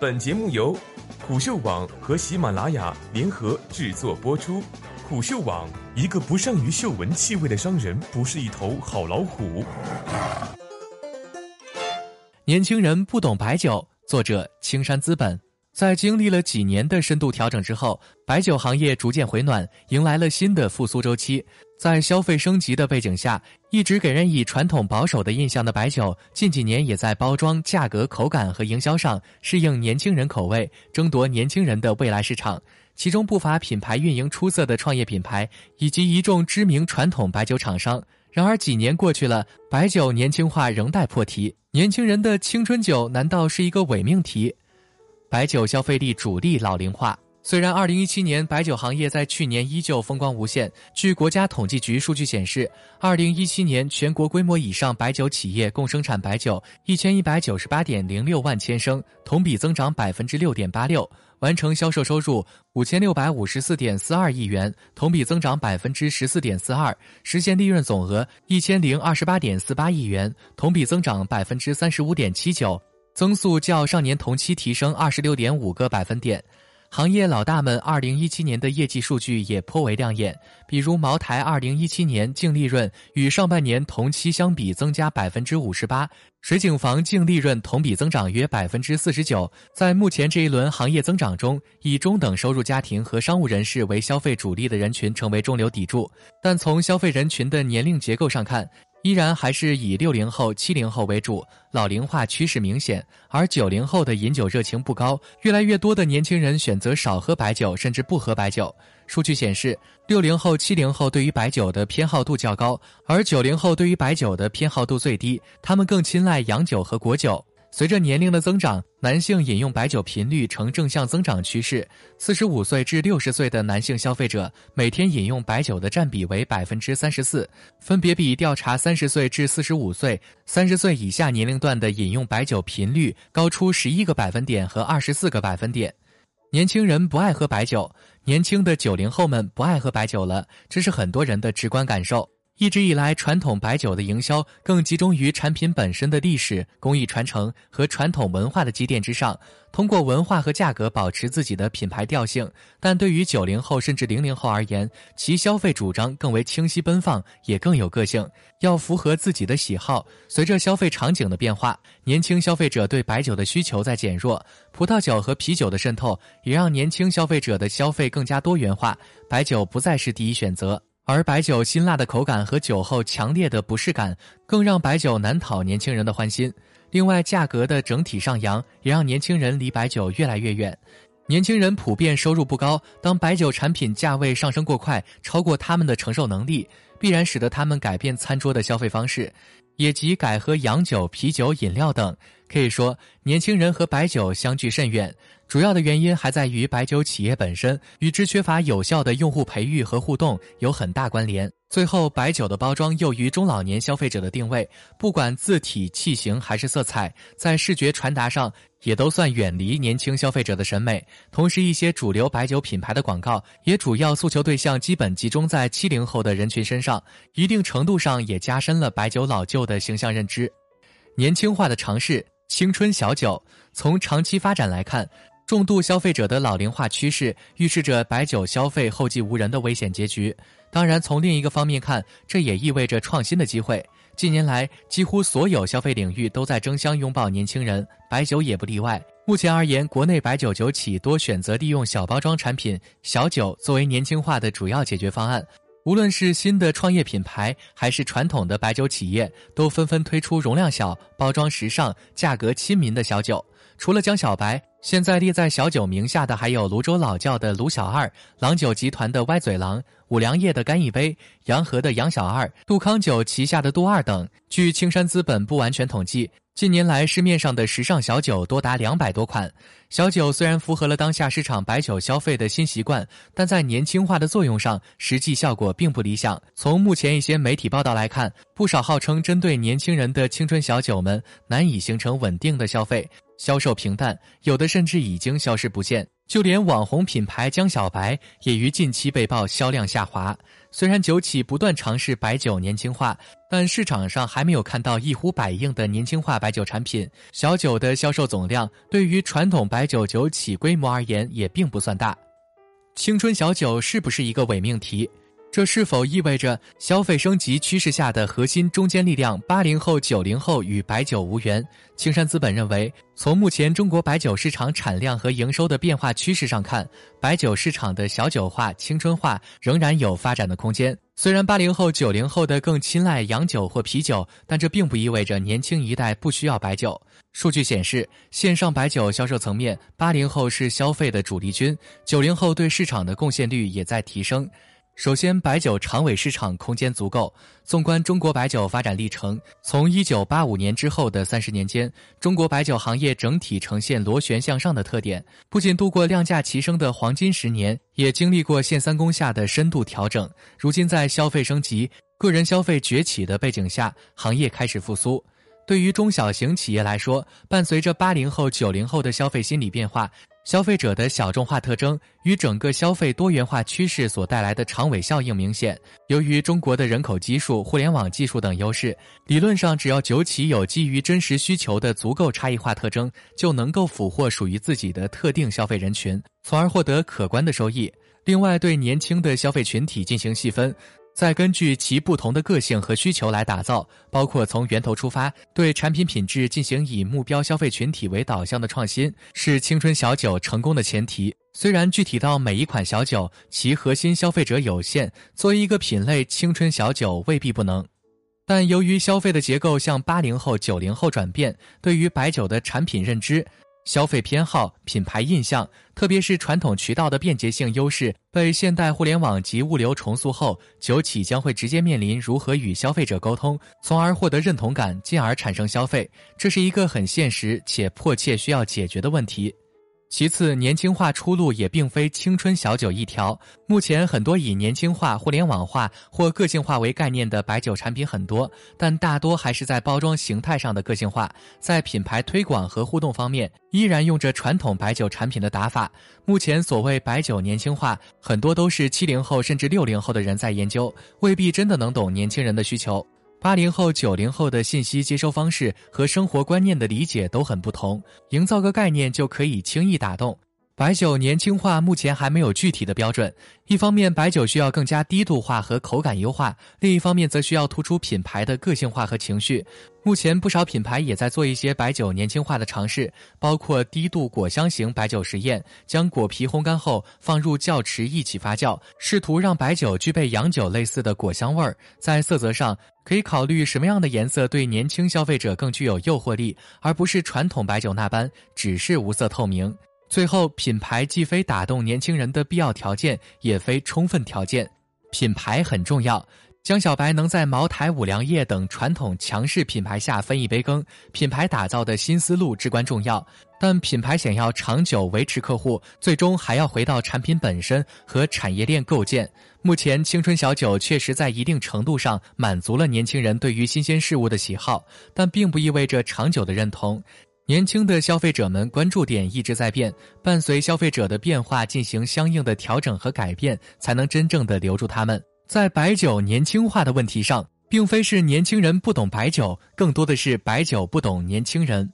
本节目由虎嗅网和喜马拉雅联合制作播出。虎嗅网：一个不善于嗅闻气味的商人，不是一头好老虎。年轻人不懂白酒，作者青山资本。在经历了几年的深度调整之后，白酒行业逐渐回暖，迎来了新的复苏周期。在消费升级的背景下，一直给人以传统保守的印象的白酒，近几年也在包装、价格、口感和营销上适应年轻人口味，争夺年轻人的未来市场。其中不乏品牌运营出色的创业品牌，以及一众知名传统白酒厂商。然而几年过去了，白酒年轻化仍待破题。年轻人的青春酒难道是一个伪命题？白酒消费力主力老龄化。虽然2017年白酒行业在去年依旧风光无限，据国家统计局数据显示，2017年全国规模以上白酒企业共生产白酒1198.06万千升，同比增长6.86%，完成销售收入5654.42亿元，同比增长14.42%，实现利润总额1028.48亿元，同比增长35.79%。增速较上年同期提升二十六点五个百分点，行业老大们二零一七年的业绩数据也颇为亮眼，比如茅台二零一七年净利润与上半年同期相比增加百分之五十八，水井坊净利润同比增长约百分之四十九。在目前这一轮行业增长中，以中等收入家庭和商务人士为消费主力的人群成为中流砥柱，但从消费人群的年龄结构上看。依然还是以六零后、七零后为主，老龄化趋势明显。而九零后的饮酒热情不高，越来越多的年轻人选择少喝白酒，甚至不喝白酒。数据显示，六零后、七零后对于白酒的偏好度较高，而九零后对于白酒的偏好度最低，他们更青睐洋酒和果酒。随着年龄的增长，男性饮用白酒频率呈正向增长趋势。四十五岁至六十岁的男性消费者每天饮用白酒的占比为百分之三十四，分别比调查三十岁至四十五岁、三十岁以下年龄段的饮用白酒频率高出十一个百分点和二十四个百分点。年轻人不爱喝白酒，年轻的九零后们不爱喝白酒了，这是很多人的直观感受。一直以来，传统白酒的营销更集中于产品本身的历史、工艺传承和传统文化的积淀之上，通过文化和价格保持自己的品牌调性。但对于九零后甚至零零后而言，其消费主张更为清晰奔放，也更有个性，要符合自己的喜好。随着消费场景的变化，年轻消费者对白酒的需求在减弱，葡萄酒和啤酒的渗透也让年轻消费者的消费更加多元化，白酒不再是第一选择。而白酒辛辣的口感和酒后强烈的不适感，更让白酒难讨年轻人的欢心。另外，价格的整体上扬也让年轻人离白酒越来越远。年轻人普遍收入不高，当白酒产品价位上升过快，超过他们的承受能力，必然使得他们改变餐桌的消费方式。也即改喝洋酒、啤酒、饮料等，可以说年轻人和白酒相距甚远。主要的原因还在于白酒企业本身与之缺乏有效的用户培育和互动有很大关联。最后，白酒的包装又与中老年消费者的定位，不管字体、器型还是色彩，在视觉传达上也都算远离年轻消费者的审美。同时，一些主流白酒品牌的广告也主要诉求对象基本集中在七零后的人群身上，一定程度上也加深了白酒老旧的形象认知。年轻化的尝试，青春小酒。从长期发展来看。重度消费者的老龄化趋势预示着白酒消费后继无人的危险结局。当然，从另一个方面看，这也意味着创新的机会。近年来，几乎所有消费领域都在争相拥抱年轻人，白酒也不例外。目前而言，国内白酒酒企多选择利用小包装产品、小酒作为年轻化的主要解决方案。无论是新的创业品牌，还是传统的白酒企业，都纷纷推出容量小、包装时尚、价格亲民的小酒。除了江小白。现在列在小酒名下的还有泸州老窖的卢小二、郎酒集团的歪嘴郎、五粮液的干一杯、洋河的杨小二、杜康酒旗下的杜二等。据青山资本不完全统计，近年来市面上的时尚小酒多达两百多款。小酒虽然符合了当下市场白酒消费的新习惯，但在年轻化的作用上，实际效果并不理想。从目前一些媒体报道来看，不少号称针对年轻人的青春小酒们难以形成稳定的消费。销售平淡，有的甚至已经消失不见。就连网红品牌江小白也于近期被曝销量下滑。虽然酒企不断尝试白酒年轻化，但市场上还没有看到一呼百应的年轻化白酒产品。小酒的销售总量对于传统白酒酒企规模而言也并不算大。青春小酒是不是一个伪命题？这是否意味着消费升级趋势下的核心中坚力量八零后、九零后与白酒无缘？青山资本认为，从目前中国白酒市场产量和营收的变化趋势上看，白酒市场的小酒化、青春化仍然有发展的空间。虽然八零后、九零后的更青睐洋酒或啤酒，但这并不意味着年轻一代不需要白酒。数据显示，线上白酒销售层面，八零后是消费的主力军，九零后对市场的贡献率也在提升。首先，白酒长尾市场空间足够。纵观中国白酒发展历程，从一九八五年之后的三十年间，中国白酒行业整体呈现螺旋向上的特点。不仅度过量价齐升的黄金十年，也经历过限三公下的深度调整。如今，在消费升级、个人消费崛起的背景下，行业开始复苏。对于中小型企业来说，伴随着八零后、九零后的消费心理变化。消费者的小众化特征与整个消费多元化趋势所带来的长尾效应明显。由于中国的人口基数、互联网技术等优势，理论上只要酒企有基于真实需求的足够差异化特征，就能够俘获属于自己的特定消费人群，从而获得可观的收益。另外，对年轻的消费群体进行细分。再根据其不同的个性和需求来打造，包括从源头出发，对产品品质进行以目标消费群体为导向的创新，是青春小酒成功的前提。虽然具体到每一款小酒，其核心消费者有限，作为一个品类，青春小酒未必不能。但由于消费的结构向八零后、九零后转变，对于白酒的产品认知。消费偏好、品牌印象，特别是传统渠道的便捷性优势被现代互联网及物流重塑后，酒企将会直接面临如何与消费者沟通，从而获得认同感，进而产生消费。这是一个很现实且迫切需要解决的问题。其次，年轻化出路也并非青春小酒一条。目前，很多以年轻化、互联网化或个性化为概念的白酒产品很多，但大多还是在包装形态上的个性化，在品牌推广和互动方面，依然用着传统白酒产品的打法。目前，所谓白酒年轻化，很多都是七零后甚至六零后的人在研究，未必真的能懂年轻人的需求。八零后、九零后的信息接收方式和生活观念的理解都很不同，营造个概念就可以轻易打动。白酒年轻化目前还没有具体的标准，一方面白酒需要更加低度化和口感优化，另一方面则需要突出品牌的个性化和情绪。目前不少品牌也在做一些白酒年轻化的尝试，包括低度果香型白酒实验，将果皮烘干后放入窖池一起发酵，试图让白酒具备洋酒类似的果香味儿。在色泽上，可以考虑什么样的颜色对年轻消费者更具有诱惑力，而不是传统白酒那般只是无色透明。最后，品牌既非打动年轻人的必要条件，也非充分条件。品牌很重要，江小白能在茅台、五粮液等传统强势品牌下分一杯羹，品牌打造的新思路至关重要。但品牌想要长久维持客户，最终还要回到产品本身和产业链构建。目前，青春小酒确实在一定程度上满足了年轻人对于新鲜事物的喜好，但并不意味着长久的认同。年轻的消费者们关注点一直在变，伴随消费者的变化进行相应的调整和改变，才能真正的留住他们。在白酒年轻化的问题上，并非是年轻人不懂白酒，更多的是白酒不懂年轻人。